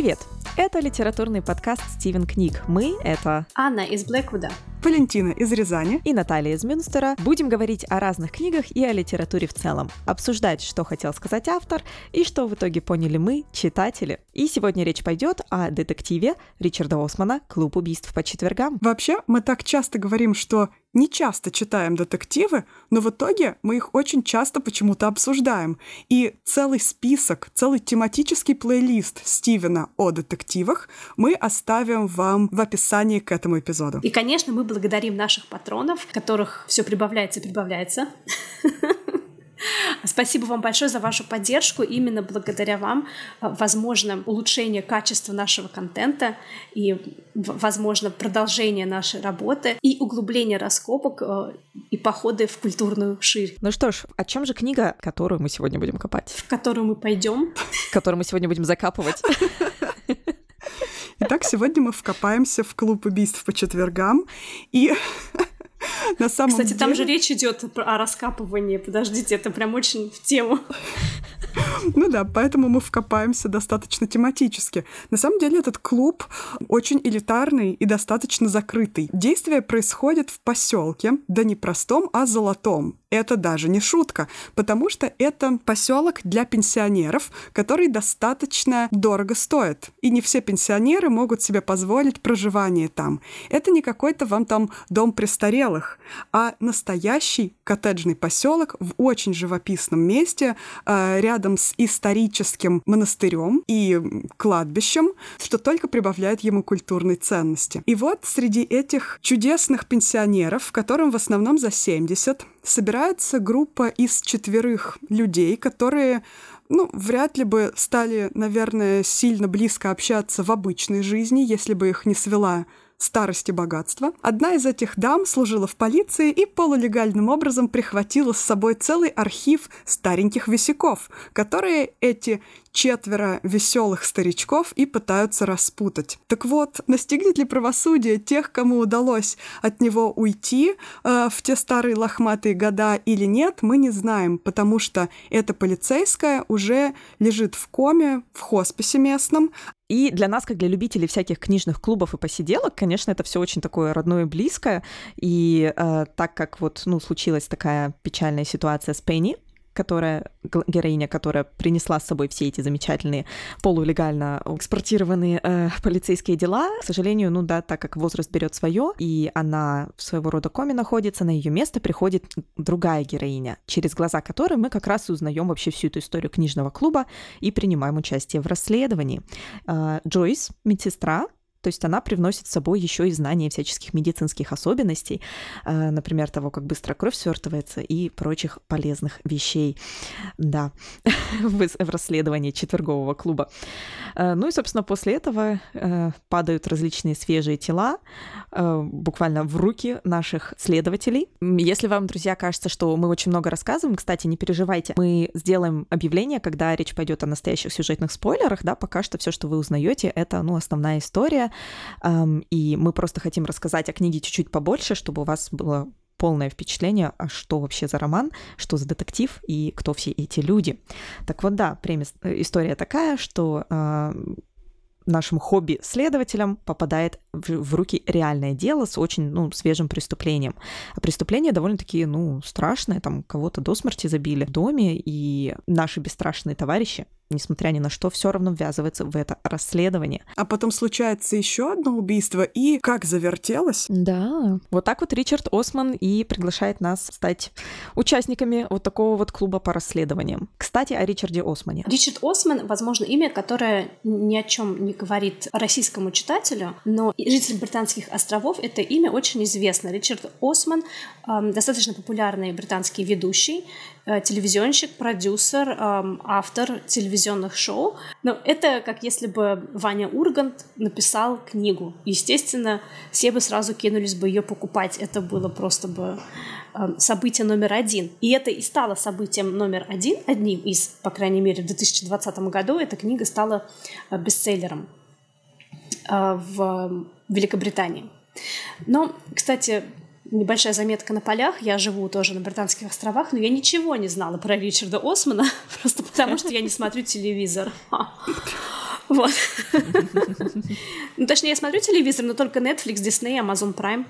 Привет! Это литературный подкаст «Стивен книг». Мы — это Анна из Блэквуда, Валентина из Рязани и Наталья из Мюнстера. Будем говорить о разных книгах и о литературе в целом. Обсуждать, что хотел сказать автор и что в итоге поняли мы, читатели. И сегодня речь пойдет о детективе Ричарда Османа «Клуб убийств по четвергам». Вообще, мы так часто говорим, что не часто читаем детективы, но в итоге мы их очень часто почему-то обсуждаем. И целый список, целый тематический плейлист Стивена о детективах мы оставим вам в описании к этому эпизоду. И, конечно, мы благодарим наших патронов, которых все прибавляется и прибавляется. Спасибо вам большое за вашу поддержку. Именно благодаря вам э, возможно улучшение качества нашего контента и, возможно, продолжение нашей работы и углубление раскопок э, и походы в культурную ширь. Ну что ж, о чем же книга, которую мы сегодня будем копать? В которую мы пойдем. Которую мы сегодня будем закапывать. Итак, сегодня мы вкопаемся в клуб убийств по четвергам. И на самом Кстати, деле... там же речь идет о раскапывании. Подождите, это прям очень в тему. Ну да, поэтому мы вкопаемся достаточно тематически. На самом деле этот клуб очень элитарный и достаточно закрытый. Действие происходит в поселке, да не простом, а золотом. Это даже не шутка, потому что это поселок для пенсионеров, который достаточно дорого стоит. И не все пенсионеры могут себе позволить проживание там. Это не какой-то вам там дом престарелых, а настоящий коттеджный поселок в очень живописном месте, э, рядом с историческим монастырем и кладбищем, что только прибавляет ему культурной ценности. И вот среди этих чудесных пенсионеров, которым в основном за 70, собирается группа из четверых людей, которые ну, вряд ли бы стали, наверное, сильно близко общаться в обычной жизни, если бы их не свела старость и богатство. Одна из этих дам служила в полиции и полулегальным образом прихватила с собой целый архив стареньких висяков, которые эти четверо веселых старичков и пытаются распутать. Так вот, настигнет ли правосудие тех, кому удалось от него уйти э, в те старые лохматые года или нет, мы не знаем, потому что эта полицейская уже лежит в коме в хосписе местном, и для нас, как для любителей всяких книжных клубов и посиделок, конечно, это все очень такое родное и близкое. И э, так как вот, ну, случилась такая печальная ситуация с Пенни, которая, героиня, которая принесла с собой все эти замечательные полулегально экспортированные э, полицейские дела, к сожалению, ну да, так как возраст берет свое, и она в своего рода коме находится, на ее место приходит другая героиня, через глаза которой мы как раз и узнаем вообще всю эту историю книжного клуба и принимаем участие в расследовании. Э, Джойс, медсестра, то есть она привносит с собой еще и знания всяческих медицинских особенностей, э, например, того, как быстро кровь свертывается и прочих полезных вещей, да, в расследовании четвергового клуба. Э, ну и, собственно, после этого э, падают различные свежие тела буквально в руки наших следователей. Если вам, друзья, кажется, что мы очень много рассказываем, кстати, не переживайте, мы сделаем объявление, когда речь пойдет о настоящих сюжетных спойлерах, да, пока что все, что вы узнаете, это, ну, основная история, и мы просто хотим рассказать о книге чуть-чуть побольше, чтобы у вас было полное впечатление, а что вообще за роман, что за детектив и кто все эти люди. Так вот, да, премис, э, история такая, что э, нашим хобби-следователям попадает в, в руки реальное дело с очень ну, свежим преступлением. А преступление довольно-таки ну, страшное, там кого-то до смерти забили в доме, и наши бесстрашные товарищи несмотря ни на что, все равно ввязывается в это расследование. А потом случается еще одно убийство, и как завертелось. Да. Вот так вот Ричард Осман и приглашает нас стать участниками вот такого вот клуба по расследованиям. Кстати, о Ричарде Османе. Ричард Осман, возможно, имя, которое ни о чем не говорит российскому читателю, но житель британских островов это имя очень известно. Ричард Осман э, достаточно популярный британский ведущий, телевизионщик, продюсер, э, автор телевизионных шоу. Но это как если бы Ваня Ургант написал книгу. Естественно, все бы сразу кинулись бы ее покупать. Это было просто бы э, событие номер один. И это и стало событием номер один, одним из, по крайней мере, в 2020 году эта книга стала э, бестселлером э, в Великобритании. Но, кстати, небольшая заметка на полях. Я живу тоже на Британских островах, но я ничего не знала про Ричарда Османа, просто потому что я не смотрю телевизор. Вот. Ну, точнее, я смотрю телевизор, но только Netflix, Disney, Amazon Prime.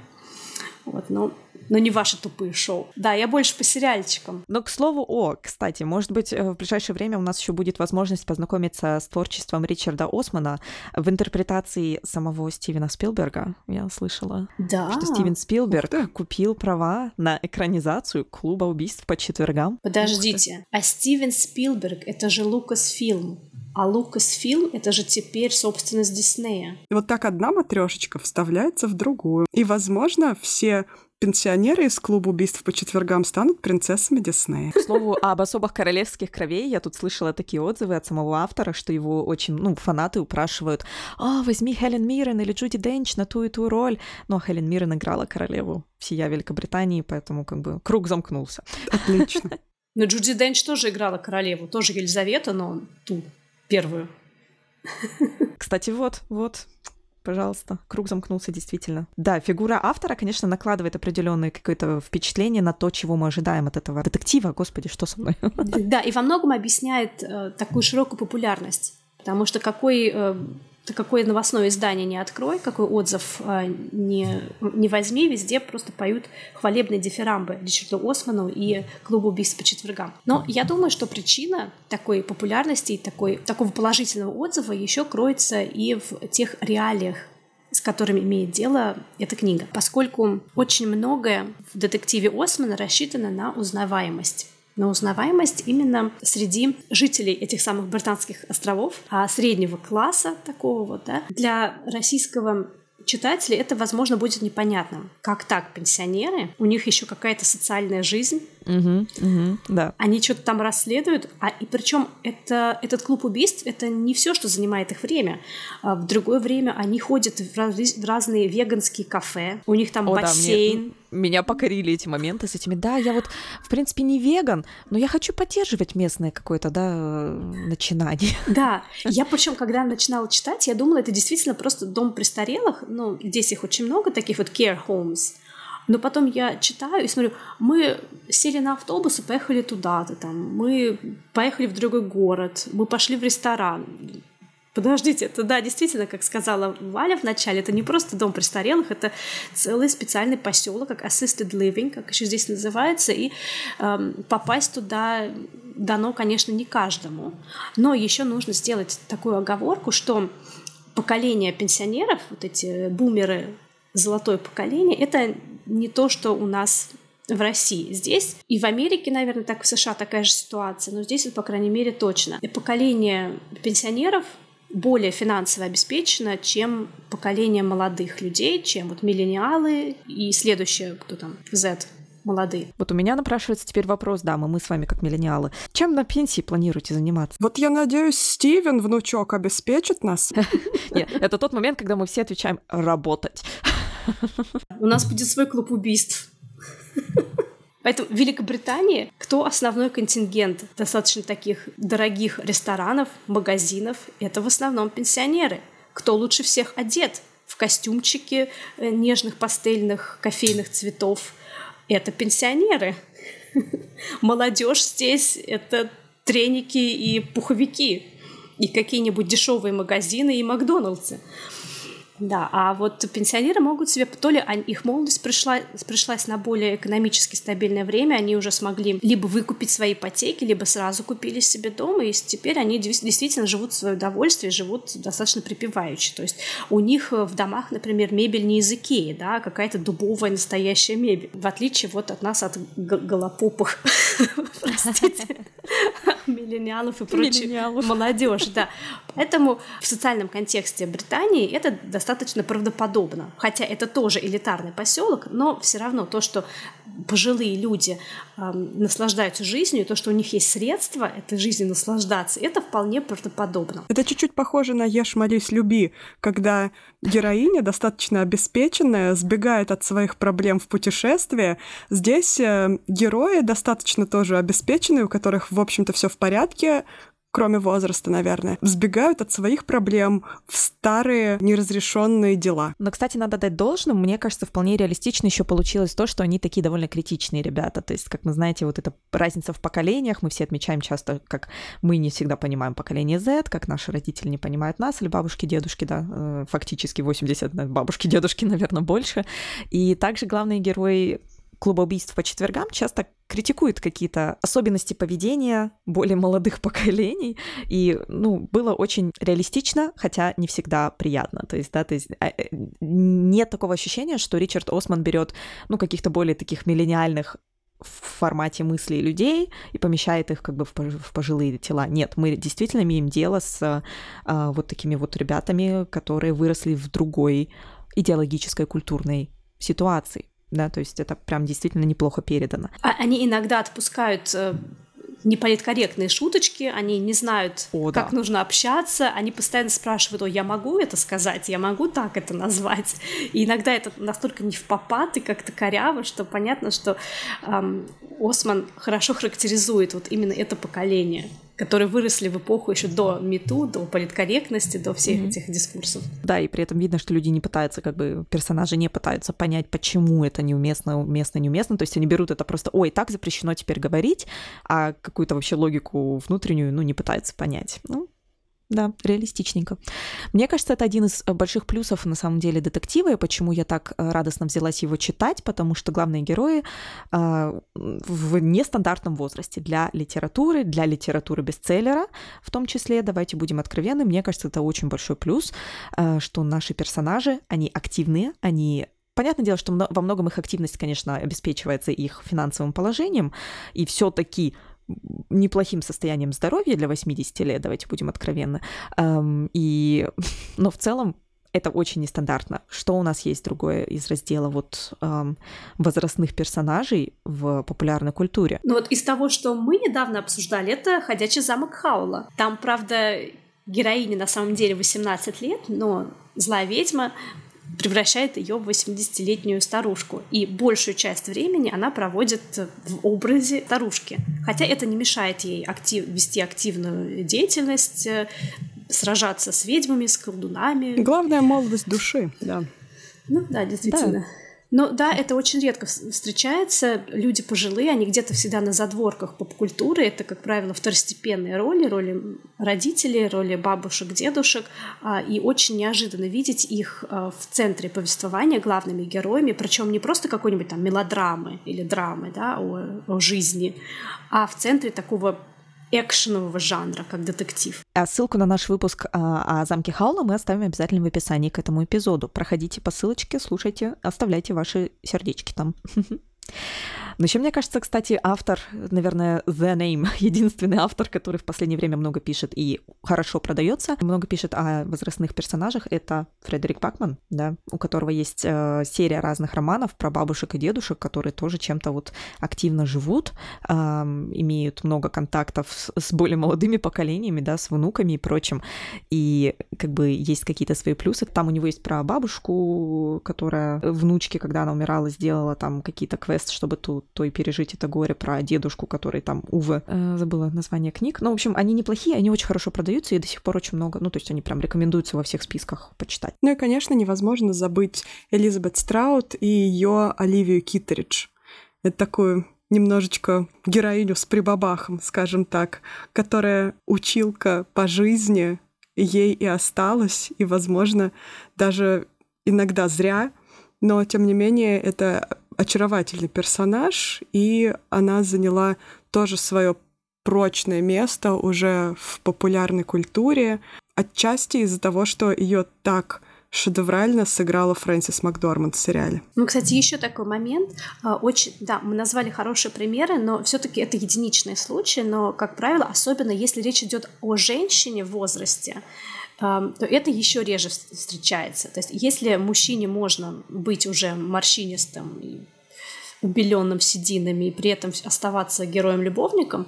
Вот, ну, но не ваши тупые шоу. Да, я больше по сериальчикам. Но, к слову, о, кстати, может быть, э, в ближайшее время у нас еще будет возможность познакомиться с творчеством Ричарда Османа в интерпретации самого Стивена Спилберга. Я слышала, да. что Стивен Спилберг купил права на экранизацию «Клуба убийств по четвергам». Подождите, а Стивен Спилберг — это же Лукас Фильм. А Лукасфилм — это же теперь собственность Диснея. И вот так одна матрешечка вставляется в другую. И, возможно, все пенсионеры из клуба убийств по четвергам станут принцессами Диснея. К слову, об особых королевских кровей я тут слышала такие отзывы от самого автора, что его очень, ну, фанаты упрашивают, «А, возьми Хелен Миррен или Джуди Денч на ту и ту роль». Но Хелен Миррен играла королеву всея Великобритании, поэтому как бы круг замкнулся. Отлично. Но Джуди Денч тоже играла королеву, тоже Елизавета, но ту первую. Кстати, вот, вот, пожалуйста, круг замкнулся действительно. Да, фигура автора, конечно, накладывает определенное какое-то впечатление на то, чего мы ожидаем от этого детектива. Господи, что со мной? Да, и во многом объясняет э, такую широкую популярность. Потому что какой э, ты какое новостное издание не открой, какой отзыв э, не, не возьми, везде просто поют хвалебные дифирамбы Ричарду Осману и клубу убийств по четвергам. Но я думаю, что причина такой популярности и такой, такого положительного отзыва еще кроется и в тех реалиях, с которыми имеет дело эта книга, поскольку очень многое в детективе Османа рассчитано на узнаваемость на узнаваемость именно среди жителей этих самых британских островов, а среднего класса такого вот, да, для российского читателя это, возможно, будет непонятным. Как так, пенсионеры? У них еще какая-то социальная жизнь. Угу, угу, да. Они что-то там расследуют, а и причем это, этот клуб убийств это не все, что занимает их время. А в другое время они ходят в, раз, в разные веганские кафе, у них там О, бассейн. Да, мне меня покорили эти моменты с этими. Да, я вот, в принципе, не веган, но я хочу поддерживать местное какое-то, да, начинание. Да, я причем, когда начинала читать, я думала, это действительно просто дом престарелых. Ну, здесь их очень много, таких вот care homes. Но потом я читаю и смотрю, мы сели на автобус и поехали туда-то, там, мы поехали в другой город, мы пошли в ресторан. Подождите, это да, действительно, как сказала Валя в начале, это не просто дом престарелых, это целый специальный поселок, как assisted living, как еще здесь называется, и э, попасть туда дано, конечно, не каждому. Но еще нужно сделать такую оговорку, что поколение пенсионеров, вот эти бумеры, золотое поколение, это не то, что у нас в России. Здесь и в Америке, наверное, так в США такая же ситуация, но здесь, по крайней мере, точно. И поколение пенсионеров более финансово обеспечена, чем поколение молодых людей, чем вот миллениалы и следующее, кто там, Z, молодые. Вот у меня напрашивается теперь вопрос, да, мы, мы с вами как миллениалы. Чем на пенсии планируете заниматься? Вот я надеюсь, Стивен, внучок, обеспечит нас. Нет, это тот момент, когда мы все отвечаем «работать». У нас будет свой клуб убийств. Поэтому в Великобритании кто основной контингент достаточно таких дорогих ресторанов, магазинов? Это в основном пенсионеры. Кто лучше всех одет в костюмчики э, нежных пастельных кофейных цветов? Это пенсионеры. Молодежь здесь — это треники и пуховики и какие-нибудь дешевые магазины и Макдоналдсы. Да, а вот пенсионеры могут себе, то ли их молодость пришла, пришлась на более экономически стабильное время, они уже смогли либо выкупить свои ипотеки, либо сразу купили себе дом, и теперь они действительно живут в свое удовольствие, живут достаточно припеваючи. То есть у них в домах, например, мебель не из Икеи, да, а какая-то дубовая настоящая мебель, в отличие вот от нас, от голопопых, простите, миллениалов и прочей молодежь, да. Поэтому в социальном контексте Британии это достаточно правдоподобно. Хотя это тоже элитарный поселок, но все равно то, что пожилые люди э, наслаждаются жизнью, то, что у них есть средства этой жизни наслаждаться, это вполне правдоподобно. Это чуть-чуть похоже на «Ешь, молись, люби», когда героиня, достаточно обеспеченная, сбегает от своих проблем в путешествие. Здесь э, герои достаточно тоже обеспеченные, у которых, в общем-то, все в порядке, кроме возраста, наверное, сбегают от своих проблем в старые неразрешенные дела. Но, кстати, надо дать должным, мне кажется, вполне реалистично еще получилось то, что они такие довольно критичные ребята. То есть, как вы знаете, вот эта разница в поколениях, мы все отмечаем часто, как мы не всегда понимаем поколение Z, как наши родители не понимают нас, или бабушки, дедушки, да, э, фактически 80 бабушки, дедушки, наверное, больше. И также главные герои клуба убийств по четвергам часто критикует какие-то особенности поведения более молодых поколений, и, ну, было очень реалистично, хотя не всегда приятно, то есть, да, то есть а, э, нет такого ощущения, что Ричард Осман берет, ну, каких-то более таких миллениальных в формате мыслей людей и помещает их как бы в пожилые тела. Нет, мы действительно имеем дело с а, вот такими вот ребятами, которые выросли в другой идеологической культурной ситуации да, то есть это прям действительно неплохо передано. А они иногда отпускают э, неполиткорректные шуточки, они не знают, О, как да. нужно общаться, они постоянно спрашивают, о, я могу это сказать, я могу так это назвать. И иногда это настолько не в попад и как-то коряво, что понятно, что эм, Осман хорошо характеризует вот именно это поколение которые выросли в эпоху еще до МИТУ, до политкорректности, до всех mm-hmm. этих дискурсов. Да, и при этом видно, что люди не пытаются, как бы, персонажи не пытаются понять, почему это неуместно, уместно, неуместно. То есть они берут это просто, ой, так запрещено теперь говорить, а какую-то вообще логику внутреннюю, ну, не пытаются понять. Ну, да, реалистичненько. Мне кажется, это один из э, больших плюсов на самом деле детектива, и почему я так э, радостно взялась его читать, потому что главные герои э, в нестандартном возрасте. Для литературы, для литературы бестселлера, в том числе, давайте будем откровенны, мне кажется, это очень большой плюс, э, что наши персонажи, они активные, они Понятное дело, что во многом их активность, конечно, обеспечивается их финансовым положением, и все-таки неплохим состоянием здоровья для 80 лет, давайте будем откровенны. И, но в целом это очень нестандартно. Что у нас есть другое из раздела вот эм, возрастных персонажей в популярной культуре? Ну вот из того, что мы недавно обсуждали, это «Ходячий замок Хаула». Там, правда, героине на самом деле 18 лет, но злая ведьма превращает ее в 80-летнюю старушку. И большую часть времени она проводит в образе старушки. Хотя это не мешает ей актив, вести активную деятельность, э, сражаться с ведьмами, с колдунами. Главная молодость души, да. Ну да, действительно. Да. Но да, это очень редко встречается. Люди пожилые, они где-то всегда на задворках поп-культуры. Это, как правило, второстепенные роли, роли родителей, роли бабушек, дедушек. А, и очень неожиданно видеть их а, в центре повествования главными героями, причем не просто какой-нибудь там мелодрамы или драмы да, о, о жизни, а в центре такого экшенового жанра, как детектив. А ссылку на наш выпуск а, о замке Хаула мы оставим обязательно в описании к этому эпизоду. Проходите по ссылочке, слушайте, оставляйте ваши сердечки там. Но еще мне кажется, кстати, автор, наверное, The Name, единственный автор, который в последнее время много пишет и хорошо продается, много пишет о возрастных персонажах, это Фредерик Пакман, да, у которого есть э, серия разных романов про бабушек и дедушек, которые тоже чем-то вот активно живут, э, имеют много контактов с, с более молодыми поколениями, да, с внуками и прочим, и как бы есть какие-то свои плюсы. Там у него есть про бабушку, которая внучке, когда она умирала, сделала там какие-то квесты, чтобы ту то и пережить это горе про дедушку, который там, увы, э, забыла название книг. Ну, в общем, они неплохие, они очень хорошо продаются, и до сих пор очень много, ну, то есть они прям рекомендуются во всех списках почитать. Ну и, конечно, невозможно забыть Элизабет Страут и ее Оливию Киттеридж. Это такую немножечко героиню с прибабахом, скажем так, которая училка по жизни, ей и осталась, и, возможно, даже иногда зря, но, тем не менее, это очаровательный персонаж, и она заняла тоже свое прочное место уже в популярной культуре, отчасти из-за того, что ее так шедеврально сыграла Фрэнсис Макдорманд в сериале. Ну, кстати, еще такой момент. А, очень, да, мы назвали хорошие примеры, но все-таки это единичные случаи, но, как правило, особенно если речь идет о женщине в возрасте, то это еще реже встречается. То есть если мужчине можно быть уже морщинистым и убеленным сединами и при этом оставаться героем-любовником,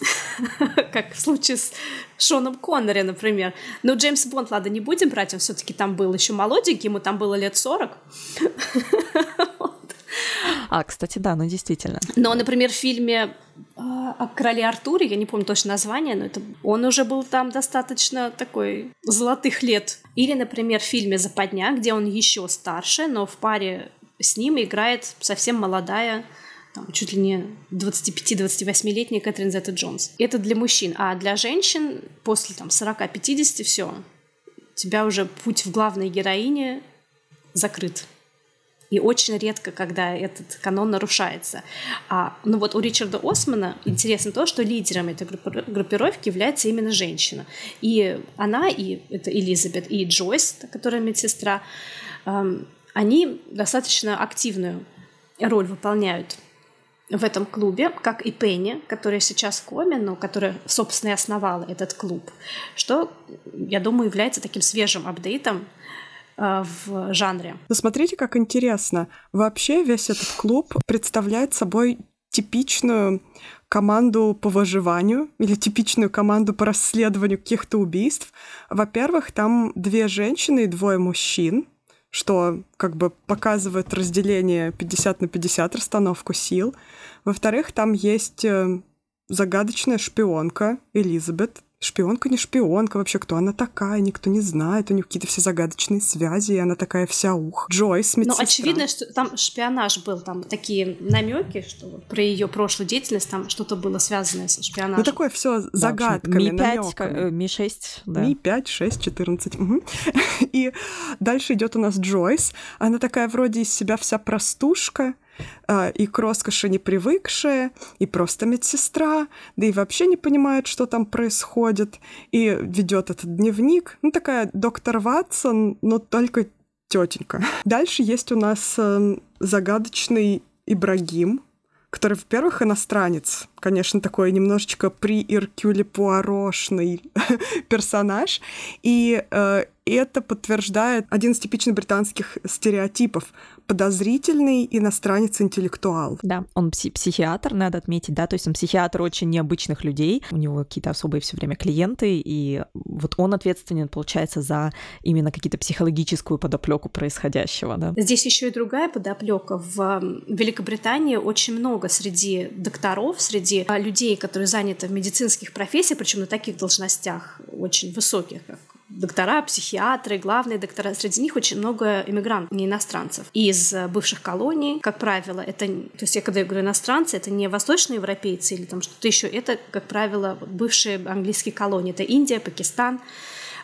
как в случае с Шоном Коннери, например. Но Джеймс Бонд, ладно, не будем брать, он все-таки там был еще молоденький, ему там было лет 40. А, кстати, да, ну действительно. Но, например, в фильме а, о короле Артуре, я не помню точно название, но это он уже был там достаточно такой золотых лет. Или, например, в фильме «Западня», где он еще старше, но в паре с ним играет совсем молодая там, чуть ли не 25-28-летняя Кэтрин Зетта Джонс. Это для мужчин. А для женщин после там, 40-50 все. У тебя уже путь в главной героине закрыт. И очень редко, когда этот канон нарушается. А, ну вот у Ричарда Османа интересно то, что лидером этой группировки является именно женщина. И она, и это Элизабет, и Джойс, которая медсестра, эм, они достаточно активную роль выполняют в этом клубе, как и Пенни, которая сейчас в коме, но которая, собственно, и основала этот клуб, что, я думаю, является таким свежим апдейтом Э, в жанре. Ну, смотрите, как интересно. Вообще весь этот клуб представляет собой типичную команду по выживанию или типичную команду по расследованию каких-то убийств. Во-первых, там две женщины и двое мужчин, что как бы показывает разделение 50 на 50, расстановку сил. Во-вторых, там есть э, загадочная шпионка Элизабет, шпионка не шпионка, вообще кто она такая, никто не знает, у них какие-то все загадочные связи, и она такая вся ух. Джойс, медсестра. Ну, очевидно, что там шпионаж был, там такие намеки, что про ее прошлую деятельность там что-то было связанное с шпионажем. Ну, такое все загадками, да, Ми-5, Ми-6, да. Ми-5, 6, 14. Угу. И дальше идет у нас Джойс, она такая вроде из себя вся простушка, и к роскоши не привыкшая, и просто медсестра, да и вообще не понимает, что там происходит, и ведет этот дневник. Ну, такая доктор Ватсон, но только тетенька. Дальше есть у нас э, загадочный Ибрагим, который, во-первых, иностранец, конечно, такой немножечко при Иркюле Пуарошный персонаж, и э, это подтверждает один из типичных британских стереотипов подозрительный иностранец-интеллектуал. Да, он пси- психиатр, надо отметить, да, то есть он психиатр очень необычных людей, у него какие-то особые все время клиенты, и вот он ответственен, получается, за именно какие-то психологическую подоплеку происходящего, да. Здесь еще и другая подоплека. В Великобритании очень много среди докторов, среди а, людей, которые заняты в медицинских профессиях, причем на таких должностях очень высоких, как доктора, психиатры, главные доктора. Среди них очень много иммигрантов, не иностранцев. Из бывших колоний, как правило, это... То есть я когда говорю иностранцы, это не восточноевропейцы или там что-то еще, это, как правило, бывшие английские колонии. Это Индия, Пакистан,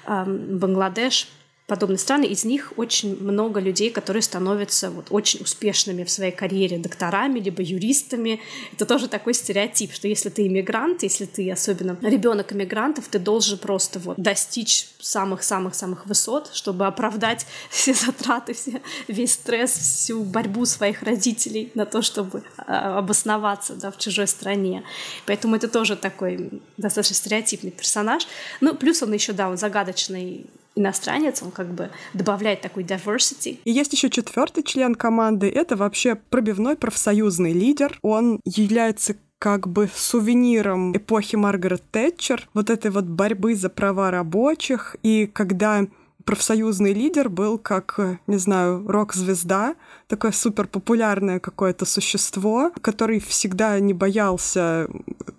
Бангладеш, подобные страны, из них очень много людей, которые становятся вот очень успешными в своей карьере докторами, либо юристами. Это тоже такой стереотип, что если ты иммигрант, если ты особенно ребенок иммигрантов, ты должен просто вот достичь самых-самых-самых высот, чтобы оправдать все затраты, все, весь стресс, всю борьбу своих родителей на то, чтобы а, обосноваться да, в чужой стране. Поэтому это тоже такой достаточно стереотипный персонаж. Ну, плюс он еще, да, он загадочный иностранец, он как бы добавляет такой diversity. И есть еще четвертый член команды, это вообще пробивной профсоюзный лидер. Он является как бы сувениром эпохи Маргарет Тэтчер, вот этой вот борьбы за права рабочих, и когда профсоюзный лидер был как, не знаю, рок-звезда, такое супер популярное какое-то существо, который всегда не боялся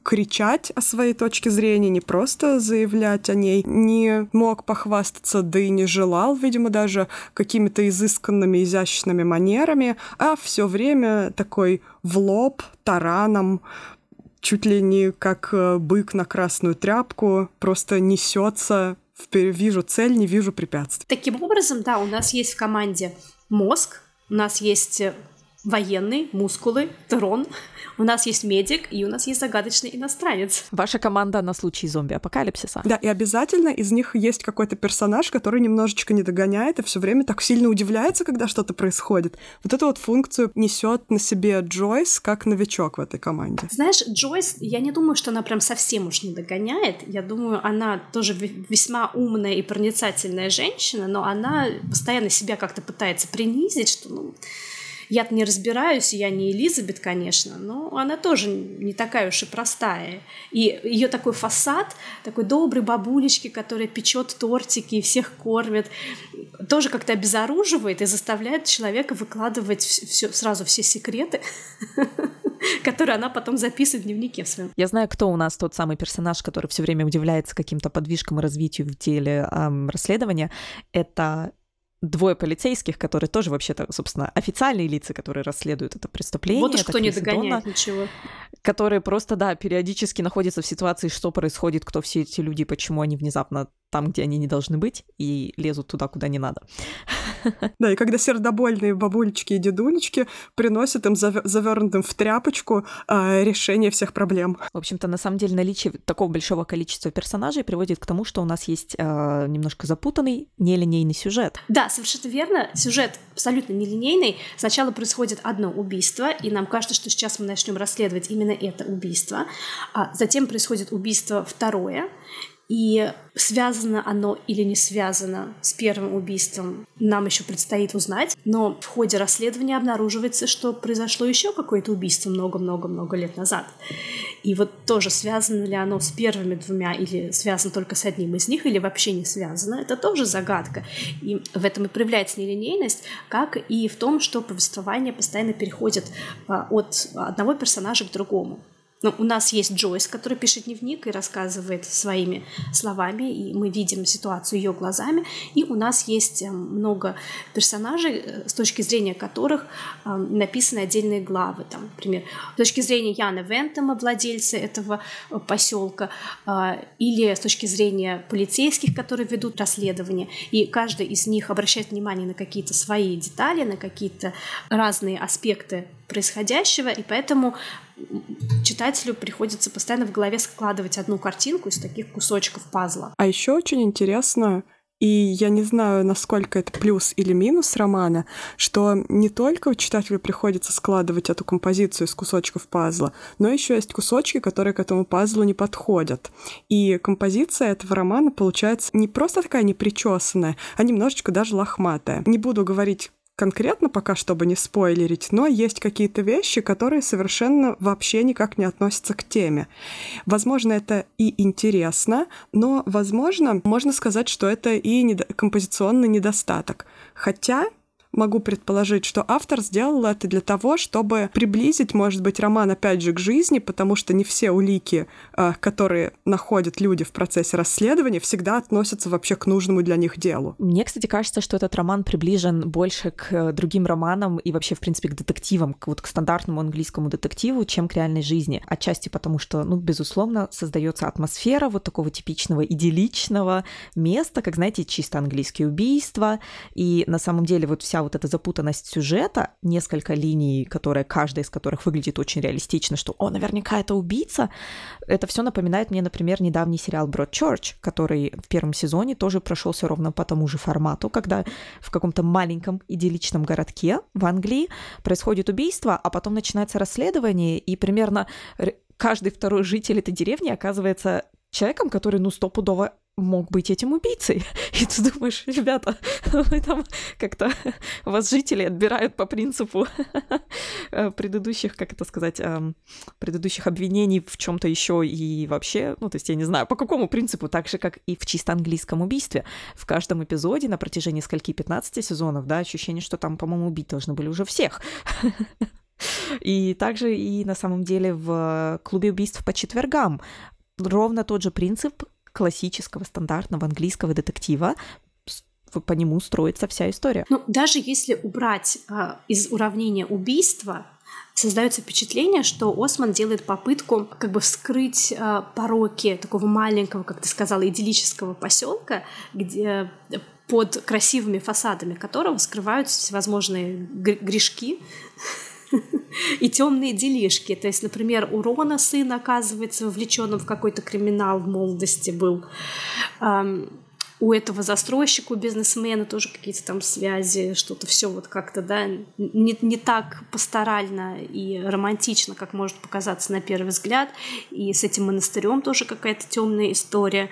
кричать о своей точке зрения, не просто заявлять о ней, не мог похвастаться, да и не желал, видимо, даже какими-то изысканными, изящными манерами, а все время такой в лоб, тараном, чуть ли не как э, бык на красную тряпку, просто несется вижу цель, не вижу препятствий. Таким образом, да, у нас есть в команде мозг, у нас есть э, военный, мускулы, трон, у нас есть медик, и у нас есть загадочный иностранец. Ваша команда на случай зомби-апокалипсиса. Да, и обязательно из них есть какой-то персонаж, который немножечко не догоняет и все время так сильно удивляется, когда что-то происходит. Вот эту вот функцию несет на себе Джойс как новичок в этой команде. Знаешь, Джойс, я не думаю, что она прям совсем уж не догоняет. Я думаю, она тоже весьма умная и проницательная женщина, но она постоянно себя как-то пытается принизить, что ну, я не разбираюсь, я не Элизабет, конечно, но она тоже не такая уж и простая. И ее такой фасад, такой добрый бабулечки, которая печет тортики и всех кормит, тоже как-то обезоруживает и заставляет человека выкладывать все, сразу все секреты который она потом записывает в дневнике в своем. Я знаю, кто у нас тот самый персонаж, который все время удивляется каким-то подвижкам и развитию в деле расследования. Это двое полицейских, которые тоже вообще-то, собственно, официальные лица, которые расследуют это преступление. Вот уж кто не догоняет Донна, ничего. Которые просто, да, периодически находятся в ситуации, что происходит, кто все эти люди, почему они внезапно там, где они не должны быть, и лезут туда, куда не надо. Да, и когда сердобольные бабулечки и дедулечки приносят им завернутым в тряпочку э, решение всех проблем. В общем-то, на самом деле, наличие такого большого количества персонажей приводит к тому, что у нас есть э, немножко запутанный, нелинейный сюжет. Да, совершенно верно. Сюжет абсолютно нелинейный. Сначала происходит одно убийство, и нам кажется, что сейчас мы начнем расследовать именно это убийство. А затем происходит убийство второе, и связано оно или не связано с первым убийством, нам еще предстоит узнать. Но в ходе расследования обнаруживается, что произошло еще какое-то убийство много-много-много лет назад. И вот тоже связано ли оно с первыми двумя или связано только с одним из них, или вообще не связано, это тоже загадка. И в этом и проявляется нелинейность, как и в том, что повествование постоянно переходит а, от одного персонажа к другому. Ну, у нас есть Джойс, который пишет дневник и рассказывает своими словами, и мы видим ситуацию ее глазами. И у нас есть э, много персонажей, э, с точки зрения которых э, написаны отдельные главы. Там, например, с точки зрения Яна Вентема, владельца этого поселка, или с точки зрения полицейских, которые ведут расследование. И каждый из них обращает внимание на какие-то свои детали, на какие-то разные аспекты происходящего, и поэтому читателю приходится постоянно в голове складывать одну картинку из таких кусочков пазла. А еще очень интересно, и я не знаю, насколько это плюс или минус романа, что не только читателю приходится складывать эту композицию из кусочков пазла, но еще есть кусочки, которые к этому пазлу не подходят. И композиция этого романа получается не просто такая непричесанная, а немножечко даже лохматая. Не буду говорить конкретно пока, чтобы не спойлерить, но есть какие-то вещи, которые совершенно вообще никак не относятся к теме. Возможно, это и интересно, но, возможно, можно сказать, что это и недо- композиционный недостаток. Хотя могу предположить, что автор сделал это для того, чтобы приблизить, может быть, роман опять же к жизни, потому что не все улики, э, которые находят люди в процессе расследования, всегда относятся вообще к нужному для них делу. Мне, кстати, кажется, что этот роман приближен больше к э, другим романам и вообще, в принципе, к детективам, к, вот к стандартному английскому детективу, чем к реальной жизни. Отчасти потому, что, ну, безусловно, создается атмосфера вот такого типичного идилличного места, как, знаете, чисто английские убийства, и на самом деле вот вся вот эта запутанность сюжета, несколько линий, которые, каждая из которых выглядит очень реалистично, что, о, наверняка это убийца, это все напоминает мне, например, недавний сериал Broadchurch, который в первом сезоне тоже прошелся ровно по тому же формату, когда в каком-то маленьком идилличном городке в Англии происходит убийство, а потом начинается расследование, и примерно каждый второй житель этой деревни оказывается человеком, который, ну, стопудово мог быть этим убийцей. И ты думаешь, ребята, вы там как-то вас жители отбирают по принципу предыдущих, как это сказать, предыдущих обвинений в чем-то еще и вообще, ну, то есть я не знаю, по какому принципу, так же, как и в чисто английском убийстве. В каждом эпизоде на протяжении скольки, 15 сезонов, да, ощущение, что там, по-моему, убить должны были уже всех. И также и на самом деле в клубе убийств по четвергам ровно тот же принцип классического, стандартного английского детектива, по нему строится вся история. Ну, даже если убрать а, из уравнения убийства, создается впечатление, что Осман делает попытку как бы вскрыть э, пороки такого маленького, как ты сказала, идиллического поселка, где под красивыми фасадами которого скрываются всевозможные грешки, и темные делишки. То есть, например, у Рона сын оказывается вовлеченным в какой-то криминал в молодости был. у этого застройщика, у бизнесмена тоже какие-то там связи, что-то все вот как-то, да, не, не так пасторально и романтично, как может показаться на первый взгляд. И с этим монастырем тоже какая-то темная история.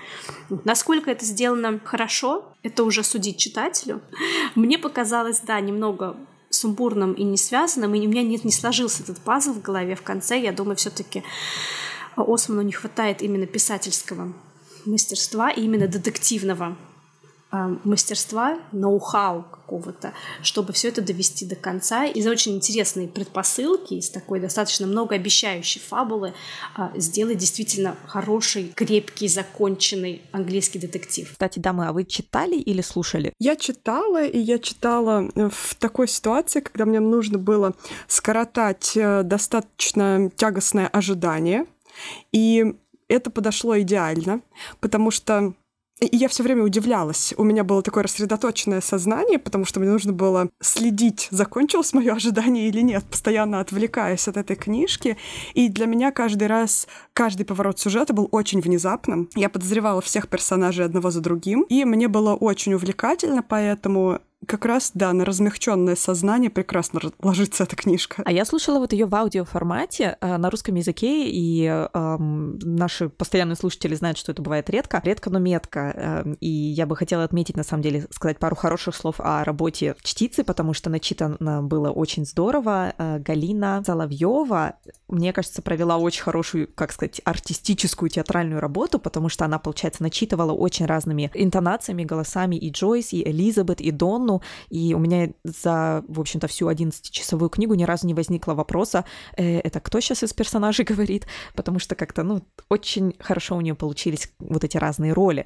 Насколько это сделано хорошо, это уже судить читателю. Мне показалось, да, немного сумбурным и не связанным, и у меня не, не сложился этот пазл в голове в конце. Я думаю, все-таки Осману не хватает именно писательского мастерства и именно детективного э, мастерства, ноу-хау какого-то, чтобы все это довести до конца. Из очень интересной предпосылки, из такой достаточно многообещающей фабулы э, сделать действительно хороший, крепкий, законченный английский детектив. Кстати, дамы, а вы читали или слушали? Я читала, и я читала э, в такой ситуации, когда мне нужно было скоротать э, достаточно тягостное ожидание. И это подошло идеально, потому что и я все время удивлялась. У меня было такое рассредоточенное сознание, потому что мне нужно было следить, закончилось мое ожидание или нет, постоянно отвлекаясь от этой книжки. И для меня каждый раз, каждый поворот сюжета был очень внезапным. Я подозревала всех персонажей одного за другим, и мне было очень увлекательно, поэтому как раз, да, на размягченное сознание прекрасно ложится эта книжка. А я слушала вот ее в аудиоформате э, на русском языке, и э, наши постоянные слушатели знают, что это бывает редко, редко, но метко. Э, и я бы хотела отметить, на самом деле, сказать пару хороших слов о работе чтицы, потому что начитано было очень здорово. Э, Галина Соловьева, мне кажется, провела очень хорошую, как сказать, артистическую театральную работу, потому что она, получается, начитывала очень разными интонациями, голосами и Джойс, и Элизабет, и Донну, и у меня за, в общем-то, всю 11-часовую книгу ни разу не возникло вопроса, э, это кто сейчас из персонажей говорит, потому что как-то, ну, очень хорошо у нее получились вот эти разные роли.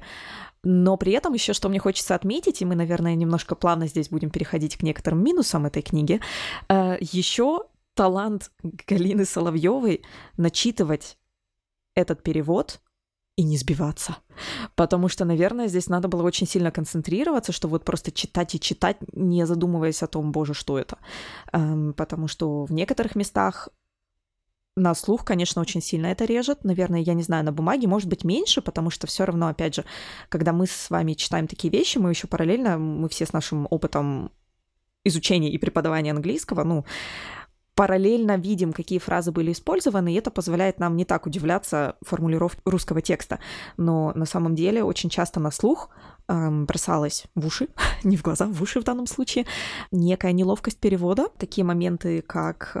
Но при этом еще, что мне хочется отметить, и мы, наверное, немножко плавно здесь будем переходить к некоторым минусам этой книги, э, еще талант Галины Соловьевой начитывать этот перевод и не сбиваться. Потому что, наверное, здесь надо было очень сильно концентрироваться, что вот просто читать и читать, не задумываясь о том, боже, что это. Эм, потому что в некоторых местах на слух, конечно, очень сильно это режет. Наверное, я не знаю, на бумаге может быть меньше, потому что все равно, опять же, когда мы с вами читаем такие вещи, мы еще параллельно, мы все с нашим опытом изучения и преподавания английского, ну, параллельно видим, какие фразы были использованы, и это позволяет нам не так удивляться формулировке русского текста. Но на самом деле очень часто на слух бросалась в уши, не в глаза, в уши в данном случае, некая неловкость перевода. Такие моменты, как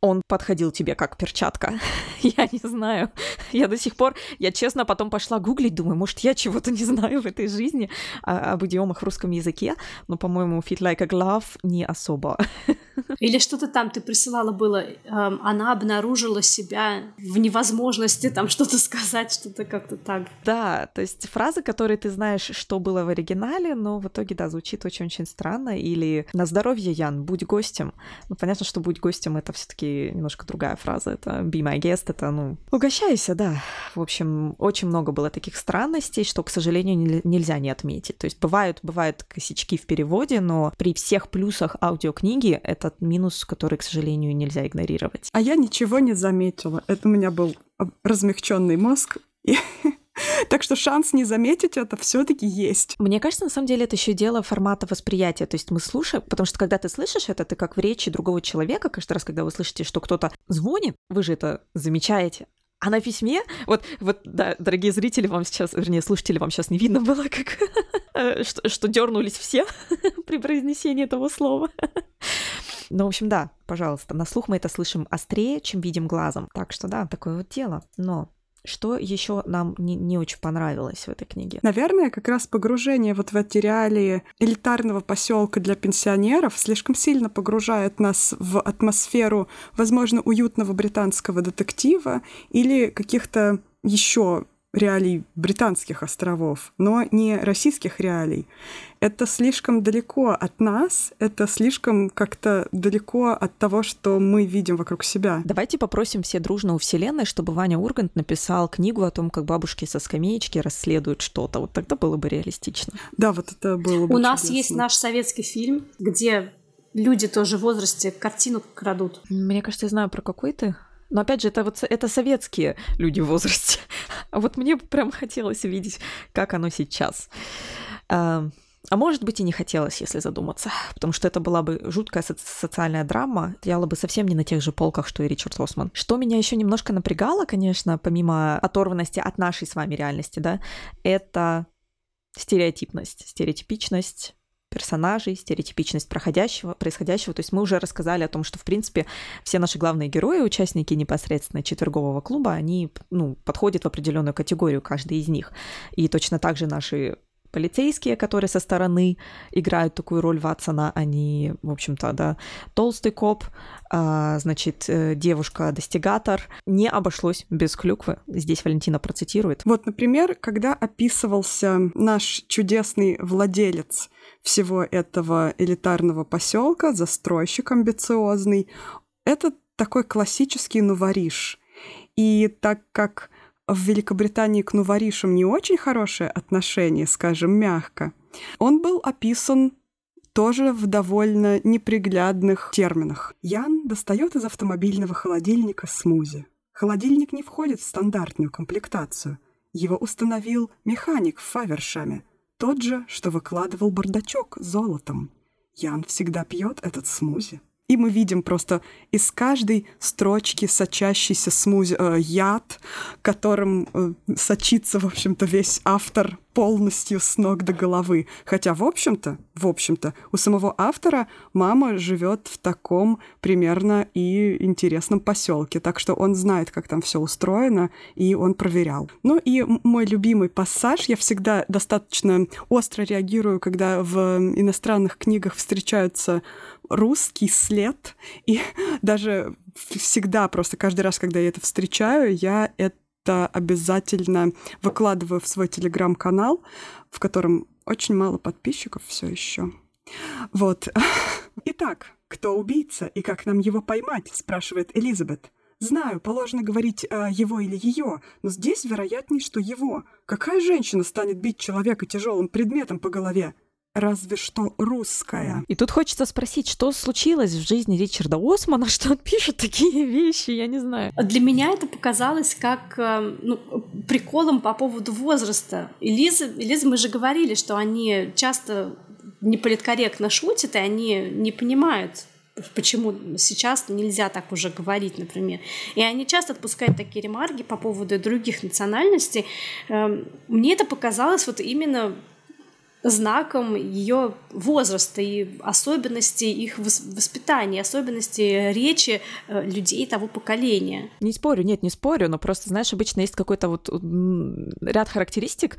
он подходил тебе как перчатка. я не знаю. Я до сих пор, я честно потом пошла гуглить, думаю, может, я чего-то не знаю в этой жизни а, об идиомах в русском языке, но, по-моему, fit like a glove не особо. Или что-то там ты присылала было, эм, она обнаружила себя в невозможности там что-то сказать, что-то как-то так. Да, то есть фразы, которые ты знаешь, что было было в оригинале, но в итоге, да, звучит очень-очень странно. Или «На здоровье, Ян, будь гостем». Ну, понятно, что «будь гостем» — это все таки немножко другая фраза. Это «be my guest», это, ну, угощайся, да. В общем, очень много было таких странностей, что, к сожалению, нельзя не отметить. То есть бывают, бывают косячки в переводе, но при всех плюсах аудиокниги этот минус, который, к сожалению, нельзя игнорировать. А я ничего не заметила. Это у меня был размягченный мозг, Так что шанс не заметить это все-таки есть. Мне кажется, на самом деле это еще дело формата восприятия. То есть мы слушаем, потому что когда ты слышишь это, ты как в речи другого человека, каждый раз, когда вы слышите, что кто-то звонит, вы же это замечаете. А на письме, вот, вот, да, дорогие зрители, вам сейчас, вернее, слушатели, вам сейчас не видно было, как что, что дернулись все при произнесении этого слова. Ну, в общем, да, пожалуйста, на слух мы это слышим острее, чем видим глазом. Так что да, такое вот дело. Но что еще нам не, не очень понравилось в этой книге? Наверное, как раз погружение вот в эти реалии элитарного поселка для пенсионеров слишком сильно погружает нас в атмосферу, возможно, уютного британского детектива или каких-то еще реалий британских островов, но не российских реалий. Это слишком далеко от нас, это слишком как-то далеко от того, что мы видим вокруг себя. Давайте попросим все дружно у Вселенной, чтобы Ваня Ургант написал книгу о том, как бабушки со скамеечки расследуют что-то. Вот тогда было бы реалистично. Да, вот это было бы У чудесно. нас есть наш советский фильм, где люди тоже в возрасте картину крадут. Мне кажется, я знаю, про какой ты. Но опять же, это вот это советские люди в возрасте. А вот мне прям хотелось видеть, как оно сейчас. А, а может быть и не хотелось, если задуматься, потому что это была бы жуткая соци- социальная драма, стояла бы совсем не на тех же полках, что и Ричард Осман. Что меня еще немножко напрягало, конечно, помимо оторванности от нашей с вами реальности, да, это стереотипность, стереотипичность персонажей, стереотипичность проходящего, происходящего. То есть мы уже рассказали о том, что, в принципе, все наши главные герои, участники непосредственно четвергового клуба, они ну, подходят в определенную категорию, каждый из них. И точно так же наши полицейские, которые со стороны играют такую роль Ватсона, они, в общем-то, да, толстый коп, а, значит, э, девушка-достигатор. Не обошлось без клюквы. Здесь Валентина процитирует. Вот, например, когда описывался наш чудесный владелец всего этого элитарного поселка, застройщик амбициозный, это такой классический нувориш. И так как в Великобритании к нуворишам не очень хорошее отношение, скажем, мягко, он был описан тоже в довольно неприглядных терминах. Ян достает из автомобильного холодильника смузи. Холодильник не входит в стандартную комплектацию. Его установил механик в Фавершаме, тот же, что выкладывал бардачок золотом. Ян всегда пьет этот смузи. И мы видим просто из каждой строчки сочащийся смузи, э, яд, которым э, сочится, в общем-то, весь автор полностью с ног до головы. Хотя, в общем-то, в общем-то, у самого автора мама живет в таком примерно и интересном поселке, так что он знает, как там все устроено, и он проверял. Ну и мой любимый пассаж, я всегда достаточно остро реагирую, когда в иностранных книгах встречаются русский след, и даже всегда, просто каждый раз, когда я это встречаю, я это обязательно выкладываю в свой телеграм-канал, в котором очень мало подписчиков все еще. Вот. Итак, кто убийца и как нам его поймать? спрашивает Элизабет. Знаю, положено говорить э, его или ее, но здесь вероятнее, что его. Какая женщина станет бить человека тяжелым предметом по голове? Разве что русская. И тут хочется спросить, что случилось в жизни Ричарда Османа, что он пишет такие вещи, я не знаю. Для меня это показалось как э, ну, приколом по поводу возраста. Элиза, Элиза, мы же говорили, что они часто неполиткорректно шутят, и они не понимают, почему сейчас нельзя так уже говорить, например. И они часто отпускают такие ремарки по поводу других национальностей. Эм, мне это показалось вот именно знаком ее возраста и особенностей их воспитания, особенностей речи э, людей того поколения. Не спорю, нет, не спорю, но просто, знаешь, обычно есть какой-то вот ряд характеристик,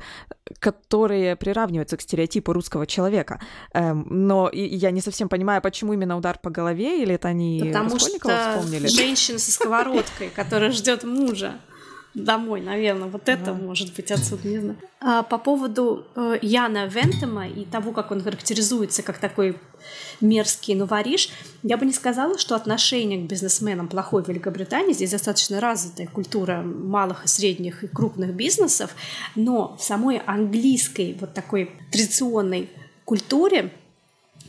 которые приравниваются к стереотипу русского человека. Эм, но я не совсем понимаю, почему именно удар по голове, или это они Потому что вспомнили? женщина со сковородкой, которая ждет мужа домой, наверное. Вот это да. может быть отсюда, не знаю. А, по поводу э, Яна Вентема и того, как он характеризуется как такой мерзкий новориш, я бы не сказала, что отношение к бизнесменам плохой в Великобритании. Здесь достаточно развитая культура малых и средних и крупных бизнесов, но в самой английской вот такой традиционной культуре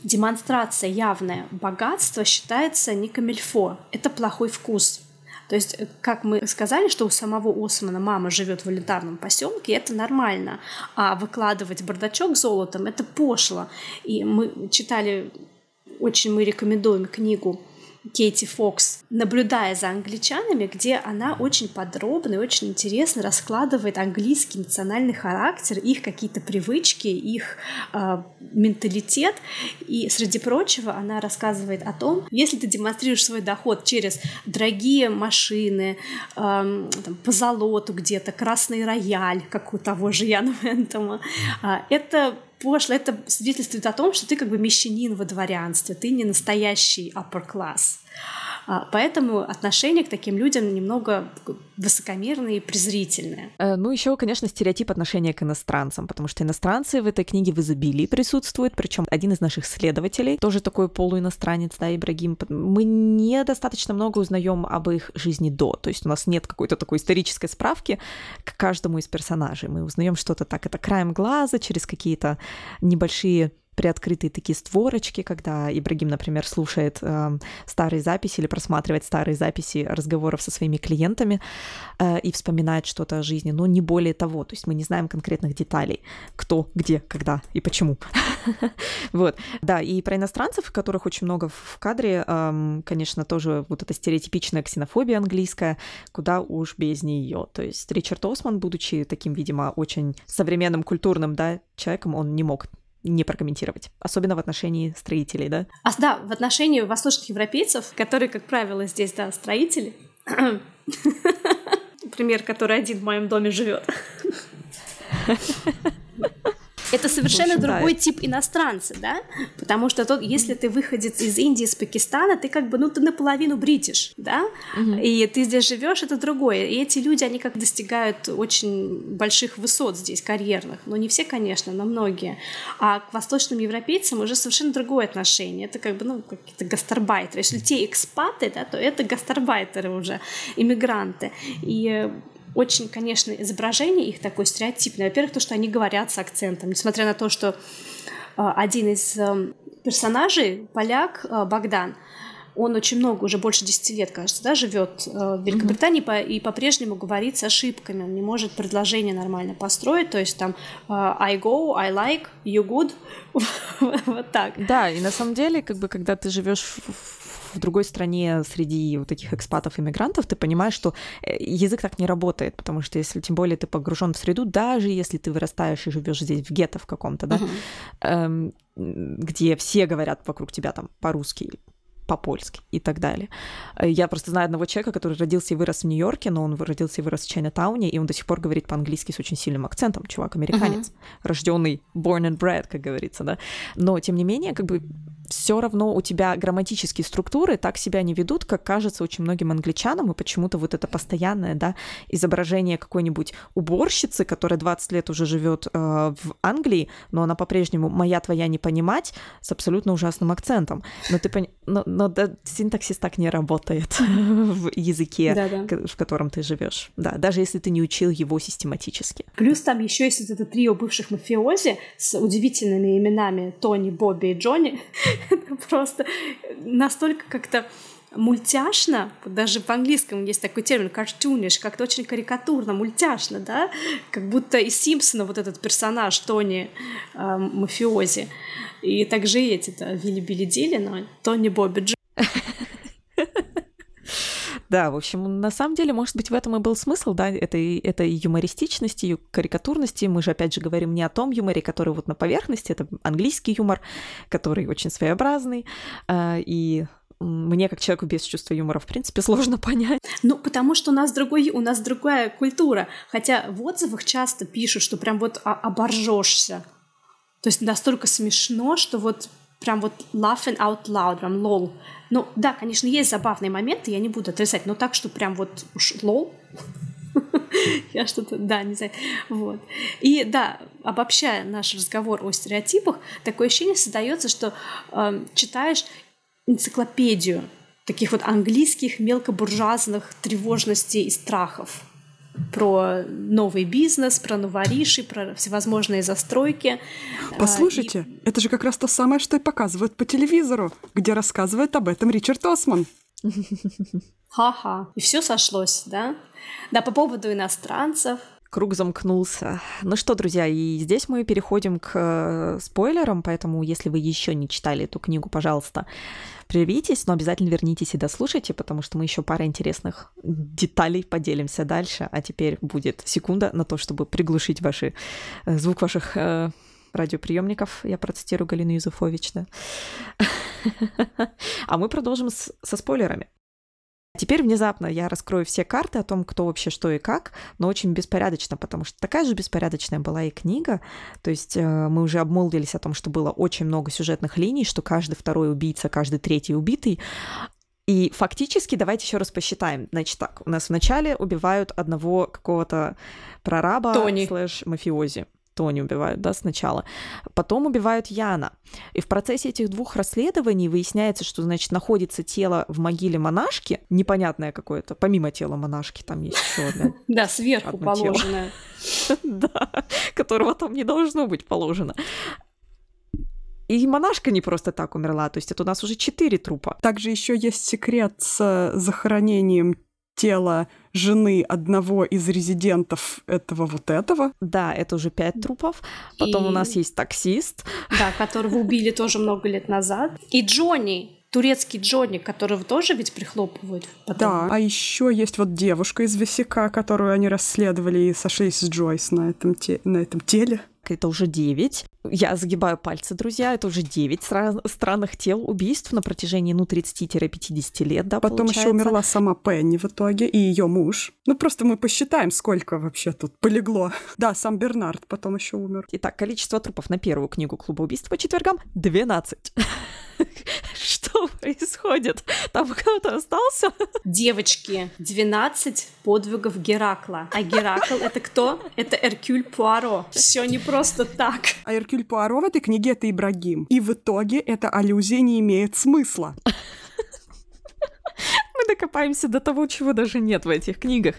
демонстрация явное богатства считается не камильфо, это плохой вкус. То есть, э, как мы сказали, что у самого Османа мама живет в элитарном поселке, это нормально. А выкладывать бардачок золотом это пошло. И мы читали, очень мы рекомендуем книгу Кейти Фокс, наблюдая за англичанами, где она очень подробно и очень интересно раскладывает английский национальный характер, их какие-то привычки, их э, менталитет. И, среди прочего, она рассказывает о том, если ты демонстрируешь свой доход через дорогие машины, э, там, по золоту где-то, красный рояль, как у того же Яна Вентома, э, это пошло, это свидетельствует о том, что ты как бы мещанин во дворянстве, ты не настоящий upper class. А, поэтому отношение к таким людям немного высокомерное и презрительное. Э, ну, еще, конечно, стереотип отношения к иностранцам, потому что иностранцы в этой книге в изобилии присутствуют, причем один из наших следователей, тоже такой полуиностранец, да, Ибрагим, мы недостаточно много узнаем об их жизни до, то есть у нас нет какой-то такой исторической справки к каждому из персонажей. Мы узнаем что-то так, это краем глаза, через какие-то небольшие приоткрытые такие створочки, когда Ибрагим, например, слушает э, старые записи или просматривает старые записи разговоров со своими клиентами э, и вспоминает что-то о жизни, но не более того. То есть мы не знаем конкретных деталей, кто, где, когда и почему. Вот, да, и про иностранцев, которых очень много в кадре, эм, конечно, тоже вот эта стереотипичная ксенофобия английская, куда уж без нее. То есть Ричард Осман, будучи таким, видимо, очень современным культурным, да, человеком, он не мог не прокомментировать, особенно в отношении строителей, да? А, да, в отношении восточных европейцев, которые, как правило, здесь, да, строители. Пример, который один в моем доме живет. Это совершенно общем, другой да. тип иностранца, да? Потому что тот, если ты выходец из Индии, из Пакистана, ты как бы, ну, ты наполовину бритиш, да? Угу. И ты здесь живешь, это другое. И эти люди, они как достигают очень больших высот здесь, карьерных. Но не все, конечно, но многие. А к восточным европейцам уже совершенно другое отношение. Это как бы, ну, какие-то гастарбайтеры. Если те экспаты, да, то это гастарбайтеры уже, иммигранты. И очень, конечно, изображение их такое стереотипное. Во-первых, то, что они говорят с акцентом, несмотря на то, что э, один из э, персонажей, поляк э, Богдан, он очень много, уже больше 10 лет, кажется, да, живет в Великобритании mm-hmm. и по-прежнему говорит с ошибками. Он не может предложение нормально построить. То есть там I go, I like, you good. вот так. Да, и на самом деле, как бы, когда ты живешь в в другой стране среди вот таких экспатов-иммигрантов, ты понимаешь, что э, язык так не работает, потому что если тем более ты погружен в среду, даже если ты вырастаешь и живешь здесь в гетто в каком-то, да, uh-huh. эм, где все говорят вокруг тебя там по-русски по-польски и так далее. Э, я просто знаю одного человека, который родился и вырос в Нью-Йорке, но он родился и вырос в Чайна-тауне, и он до сих пор говорит по-английски с очень сильным акцентом, чувак американец, uh-huh. рожденный born and bred, как говорится, да. Но тем не менее, как бы все равно у тебя грамматические структуры так себя не ведут, как кажется очень многим англичанам, и почему-то вот это постоянное, да, изображение какой-нибудь уборщицы, которая 20 лет уже живет э, в Англии, но она по-прежнему моя твоя не понимать с абсолютно ужасным акцентом. Но ты пон... но, но да, синтаксис так не работает в языке, Да-да. в котором ты живешь. Да, даже если ты не учил его систематически. Плюс там еще есть это трио бывших мафиози с удивительными именами Тони, Бобби и Джонни, это просто настолько как-то мультяшно, даже в английском есть такой термин cartoonish, как-то очень карикатурно, мультяшно, да, как будто из Симпсона вот этот персонаж Тони э, мафиози, и также и эти-то Вилли Билли Дилли, Тони Бобби Джо. Да, в общем, на самом деле, может быть, в этом и был смысл, да, этой, этой юмористичности, карикатурности. Мы же, опять же, говорим не о том юморе, который вот на поверхности, это английский юмор, который очень своеобразный, э, и мне, как человеку без чувства юмора, в принципе, сложно понять. Ну, потому что у нас другой, у нас другая культура. Хотя в отзывах часто пишут, что прям вот оборжешься. То есть настолько смешно, что вот прям вот laughing out loud, прям лол. Ну, да, конечно, есть забавные моменты, я не буду отрицать, но так, что прям вот уж лол, я что-то, да, не знаю, вот. И да, обобщая наш разговор о стереотипах, такое ощущение создается, что э, читаешь энциклопедию таких вот английских мелкобуржуазных тревожностей и страхов про новый бизнес, про новориши, про всевозможные застройки. Послушайте, и... это же как раз то самое, что и показывают по телевизору, где рассказывает об этом Ричард Осман. Ха-ха. И все сошлось, да? Да, по поводу иностранцев. Круг замкнулся. Ну что, друзья, и здесь мы переходим к э, спойлерам, поэтому если вы еще не читали эту книгу, пожалуйста, прервитесь, но обязательно вернитесь и дослушайте, потому что мы еще пара интересных деталей поделимся дальше. А теперь будет секунда на то, чтобы приглушить ваши э, звук ваших э, радиоприемников. Я процитирую Галину Юзуфович. А мы продолжим со спойлерами. Теперь внезапно я раскрою все карты о том, кто вообще что и как, но очень беспорядочно, потому что такая же беспорядочная была и книга. То есть э, мы уже обмолвились о том, что было очень много сюжетных линий, что каждый второй убийца, каждый третий убитый. И фактически, давайте еще раз посчитаем. Значит так, у нас вначале убивают одного какого-то прораба слэш мафиози. Тони убивают, да, сначала. Потом убивают Яна. И в процессе этих двух расследований выясняется, что, значит, находится тело в могиле монашки, непонятное какое-то, помимо тела монашки, там есть еще одно. Да, сверху положенное. Да, которого там не должно быть положено. И монашка не просто так умерла, то есть это у нас уже четыре трупа. Также еще есть секрет с захоронением тело жены одного из резидентов этого вот этого. Да, это уже пять трупов. Потом и... у нас есть таксист. Да, которого убили тоже много лет назад. И Джонни, турецкий Джонни, которого тоже ведь прихлопывают потом. Да, а еще есть вот девушка из Висяка, которую они расследовали и сошлись с Джойс на этом, те... на этом теле это уже 9. Я загибаю пальцы, друзья, это уже 9 стра- странных тел убийств на протяжении, ну, 30-50 лет, да, Потом получается. еще умерла сама Пенни в итоге и ее муж. Ну, просто мы посчитаем, сколько вообще тут полегло. Да, сам Бернард потом еще умер. Итак, количество трупов на первую книгу клуба убийств по четвергам 12. Что происходит? Там кто-то остался? Девочки, 12 подвигов Геракла. А Геракл — это кто? Это Эркюль Пуаро. Все не просто так. А Эркюль Пуаро в этой книге — это Ибрагим. И в итоге эта аллюзия не имеет смысла. Мы докопаемся до того, чего даже нет в этих книгах.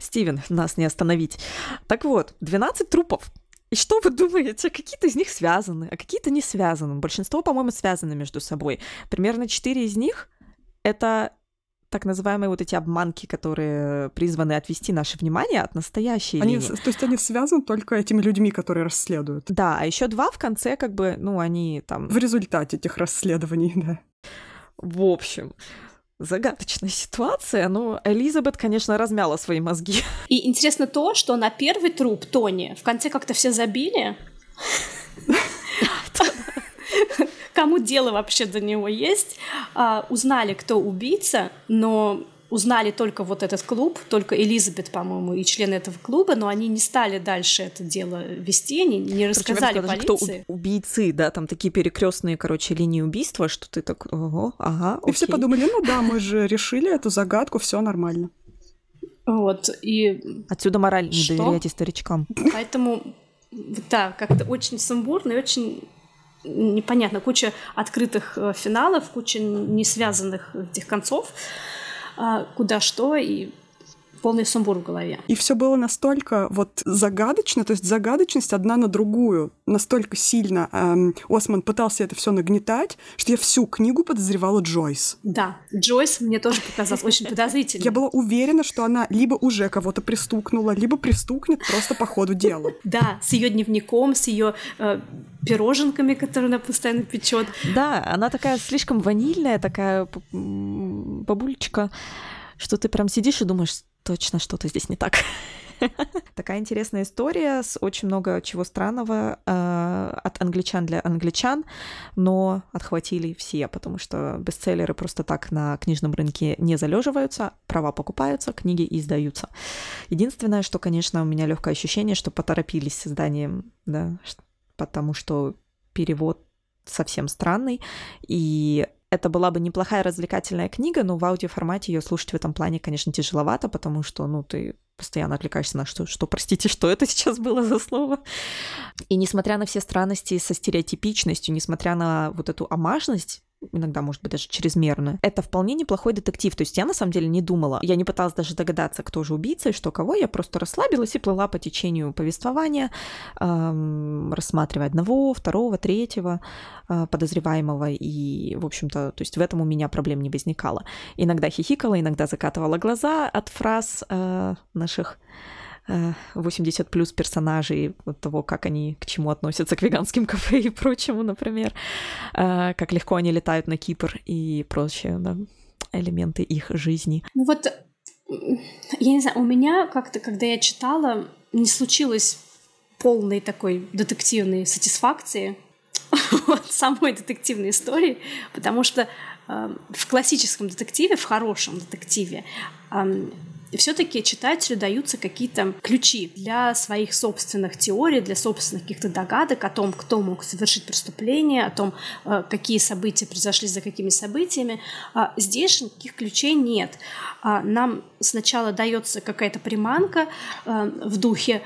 Стивен, нас не остановить. Так вот, 12 трупов. И что вы думаете, какие-то из них связаны, а какие-то не связаны. Большинство, по-моему, связаны между собой. Примерно 4 из них — это так называемые вот эти обманки, которые призваны отвести наше внимание от настоящей они, линии. То есть они связаны только этими людьми, которые расследуют. Да, а еще два в конце, как бы, ну, они там... В результате этих расследований, да. В общем, загадочная ситуация. Ну, Элизабет, конечно, размяла свои мозги. И интересно то, что на первый труп Тони в конце как-то все забили. Кому дело вообще до него есть? А, узнали, кто убийца, но узнали только вот этот клуб, только Элизабет, по-моему, и члены этого клуба, но они не стали дальше это дело вести, они не рассказали Причем, полиции. Кто убийцы, да, там такие перекрестные, короче, линии убийства, что ты так, ого, ага, И все окей. подумали, ну да, мы же решили эту загадку, все нормально. Вот, и Отсюда мораль, не Что? доверяйте старичкам. поэтому, да, как-то очень сумбурно и очень непонятно. Куча открытых э, финалов, куча не связанных этих концов, куда что, и полный сумбур в голове. И все было настолько вот загадочно, то есть загадочность одна на другую. Настолько сильно эм, Осман пытался это все нагнетать, что я всю книгу подозревала Джойс. Да, Джойс мне тоже показалась очень подозрительной. Я была уверена, что она либо уже кого-то пристукнула, либо пристукнет просто по ходу дела. Да, с ее дневником, с ее э, пироженками, которые она постоянно печет. Да, она такая слишком ванильная, такая бабулечка, что ты прям сидишь и думаешь, точно что-то здесь не так. Такая интересная история с очень много чего странного э, от англичан для англичан, но отхватили все, потому что бестселлеры просто так на книжном рынке не залеживаются, права покупаются, книги издаются. Единственное, что, конечно, у меня легкое ощущение, что поторопились с созданием, да, потому что перевод совсем странный, и это была бы неплохая развлекательная книга, но в аудиоформате ее слушать в этом плане, конечно, тяжеловато, потому что, ну, ты постоянно отвлекаешься на что, что, простите, что это сейчас было за слово. И несмотря на все странности со стереотипичностью, несмотря на вот эту амажность, иногда, может быть, даже чрезмерную. Это вполне неплохой детектив. То есть я на самом деле не думала. Я не пыталась даже догадаться, кто же убийца и что кого. Я просто расслабилась и плыла по течению повествования, эм, рассматривая одного, второго, третьего э, подозреваемого. И, в общем-то, то есть в этом у меня проблем не возникало. Иногда хихикала, иногда закатывала глаза от фраз э, наших 80 плюс персонажей, от того, как они к чему относятся, к веганским кафе и прочему, например, э, как легко они летают на Кипр и прочие да, элементы их жизни. Ну вот, я не знаю, у меня как-то, когда я читала, не случилось полной такой детективной сатисфакции от самой детективной истории, потому что э, в классическом детективе, в хорошем детективе, все-таки читателю даются какие-то ключи для своих собственных теорий, для собственных каких-то догадок о том, кто мог совершить преступление, о том, э, какие события произошли за какими событиями. А Здесь же никаких ключей нет. А Нам сначала дается какая-то приманка э, в духе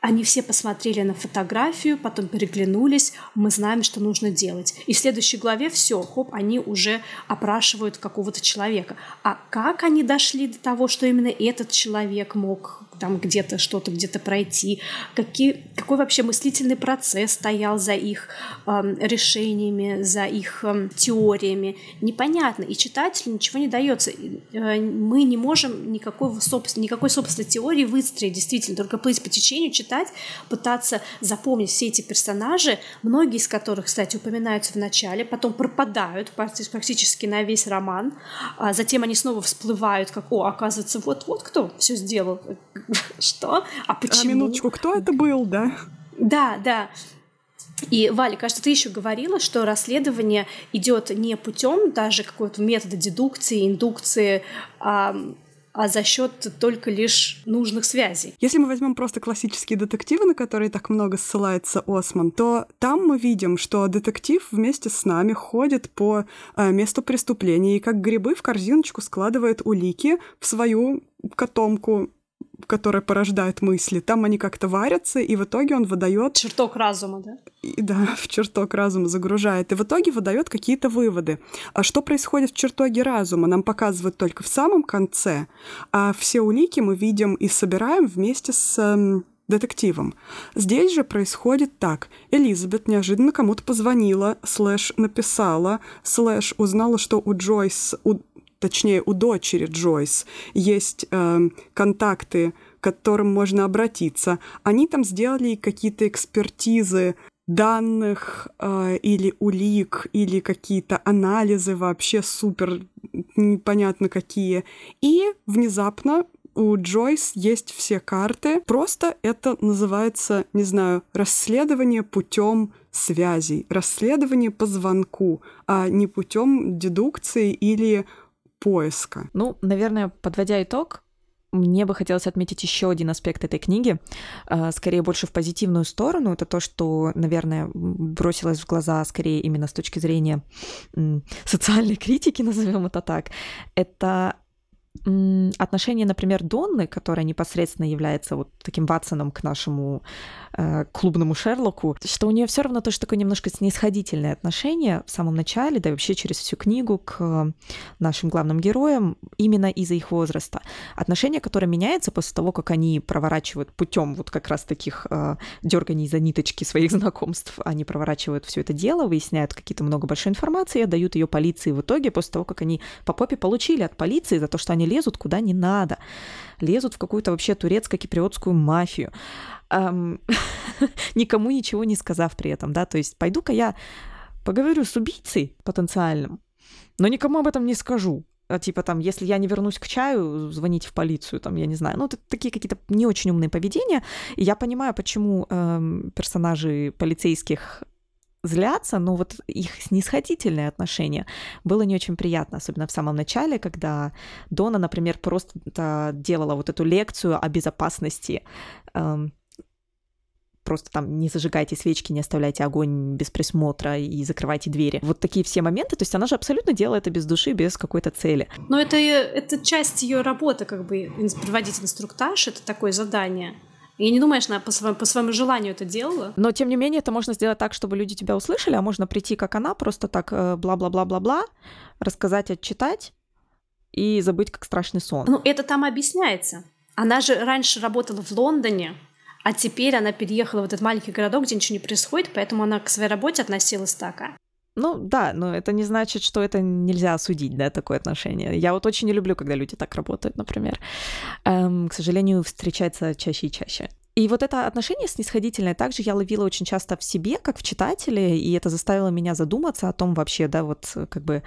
они все посмотрели на фотографию, потом переглянулись, мы знаем, что нужно делать. И в следующей главе все, хоп, они уже опрашивают какого-то человека. А как они дошли до того, что именно этот человек мог там где-то что-то где-то пройти, какие, какой вообще мыслительный процесс стоял за их эм, решениями, за их эм, теориями, непонятно. И читателю ничего не дается. Мы не можем никакой, собствен, никакой собственной теории выстроить, действительно, только плыть по течению, читать читать, пытаться запомнить все эти персонажи, многие из которых, кстати, упоминаются в начале, потом пропадают практически на весь роман, а затем они снова всплывают, как, о, оказывается, вот-вот кто все сделал. Что? А почему? А минуточку, кто это был, да? Да, да. И, Валя, кажется, ты еще говорила, что расследование идет не путем даже какого-то метода дедукции, индукции, а, а за счет только лишь нужных связей. Если мы возьмем просто классические детективы, на которые так много ссылается Осман, то там мы видим, что детектив вместе с нами ходит по э, месту преступления и как грибы в корзиночку складывает улики в свою котомку которая порождает мысли. Там они как-то варятся, и в итоге он выдает... Чертог разума, да? И, да, в чертог разума загружает. И в итоге выдает какие-то выводы. А что происходит в чертоге разума, нам показывают только в самом конце, а все улики мы видим и собираем вместе с эм, детективом. Здесь же происходит так. Элизабет неожиданно кому-то позвонила, слэш написала, слэш узнала, что у Джойс, у точнее у дочери Джойс, есть э, контакты, к которым можно обратиться. Они там сделали какие-то экспертизы данных э, или улик, или какие-то анализы вообще супер непонятно какие. И внезапно у Джойс есть все карты. Просто это называется, не знаю, расследование путем связей, расследование по звонку, а не путем дедукции или поиска. Ну, наверное, подводя итог, мне бы хотелось отметить еще один аспект этой книги, а, скорее больше в позитивную сторону. Это то, что, наверное, бросилось в глаза скорее именно с точки зрения социальной критики, назовем это так. Это отношение, например, Донны, которая непосредственно является вот таким Ватсоном к нашему э, клубному Шерлоку, что у нее все равно тоже такое немножко снисходительное отношение в самом начале, да и вообще через всю книгу к нашим главным героям именно из-за их возраста. Отношение, которое меняется после того, как они проворачивают путем вот как раз таких э, дерганий за ниточки своих знакомств, они проворачивают все это дело, выясняют какие-то много большой информации, отдают ее полиции в итоге после того, как они по попе получили от полиции за то, что они лезут куда не надо, лезут в какую-то вообще турецко-киприотскую мафию, эм, никому ничего не сказав при этом, да, то есть пойду-ка я поговорю с убийцей потенциальным, но никому об этом не скажу. А, типа там, если я не вернусь к чаю, звоните в полицию, там, я не знаю. Ну, это такие какие-то не очень умные поведения. И я понимаю, почему эм, персонажи полицейских злятся, но вот их снисходительное отношение было не очень приятно, особенно в самом начале, когда Дона, например, просто делала вот эту лекцию о безопасности эм, просто там не зажигайте свечки, не оставляйте огонь без присмотра и закрывайте двери. Вот такие все моменты. То есть она же абсолютно делает это без души, без какой-то цели. Но это, это часть ее работы, как бы проводить инструктаж, это такое задание. Я не думаю, что она по своему, по своему желанию это делала. Но, тем не менее, это можно сделать так, чтобы люди тебя услышали, а можно прийти, как она, просто так э, бла-бла-бла-бла-бла, рассказать, отчитать и забыть, как страшный сон. Ну, это там объясняется. Она же раньше работала в Лондоне, а теперь она переехала в этот маленький городок, где ничего не происходит, поэтому она к своей работе относилась так. Ну да, но это не значит, что это нельзя осудить, да, такое отношение. Я вот очень не люблю, когда люди так работают, например. Эм, к сожалению, встречается чаще и чаще. И вот это отношение снисходительное также я ловила очень часто в себе, как в читателе, и это заставило меня задуматься о том вообще, да, вот как бы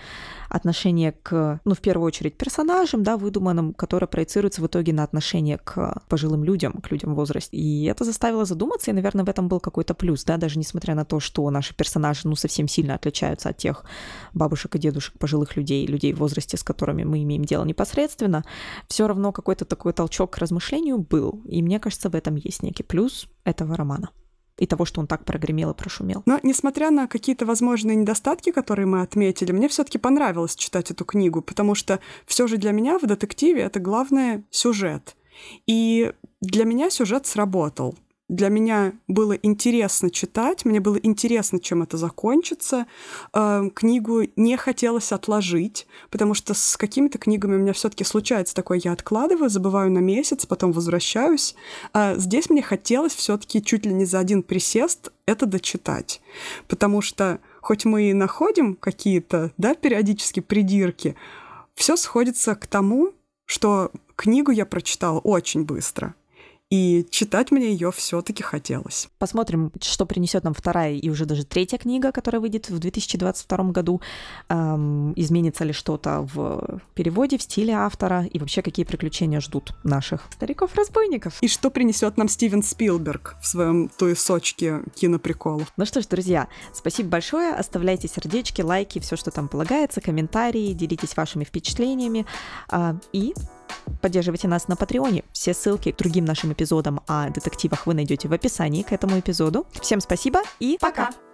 отношение к, ну, в первую очередь, персонажам, да, выдуманным, которое проецируется в итоге на отношение к пожилым людям, к людям в возрасте. И это заставило задуматься, и, наверное, в этом был какой-то плюс, да, даже несмотря на то, что наши персонажи, ну, совсем сильно отличаются от тех бабушек и дедушек, пожилых людей, людей в возрасте, с которыми мы имеем дело непосредственно, все равно какой-то такой толчок к размышлению был. И мне кажется, в этом есть некий плюс этого романа и того, что он так прогремел и прошумел. Но, несмотря на какие-то возможные недостатки, которые мы отметили, мне все-таки понравилось читать эту книгу, потому что все же для меня в детективе это главное сюжет. И для меня сюжет сработал для меня было интересно читать, мне было интересно, чем это закончится. Э, книгу не хотелось отложить, потому что с какими-то книгами у меня все-таки случается такое, я откладываю, забываю на месяц, потом возвращаюсь. А здесь мне хотелось все-таки чуть ли не за один присест это дочитать, потому что хоть мы и находим какие-то, да, периодически придирки, все сходится к тому, что книгу я прочитала очень быстро — и читать мне ее все-таки хотелось. Посмотрим, что принесет нам вторая и уже даже третья книга, которая выйдет в 2022 году. Эм, изменится ли что-то в переводе, в стиле автора и вообще какие приключения ждут наших стариков-разбойников. И что принесет нам Стивен Спилберг в своем туесочке киноприколов. Ну что ж, друзья, спасибо большое. Оставляйте сердечки, лайки, все, что там полагается, комментарии, делитесь вашими впечатлениями. А, и Поддерживайте нас на Патреоне. Все ссылки к другим нашим эпизодам о детективах вы найдете в описании к этому эпизоду. Всем спасибо и пока! пока.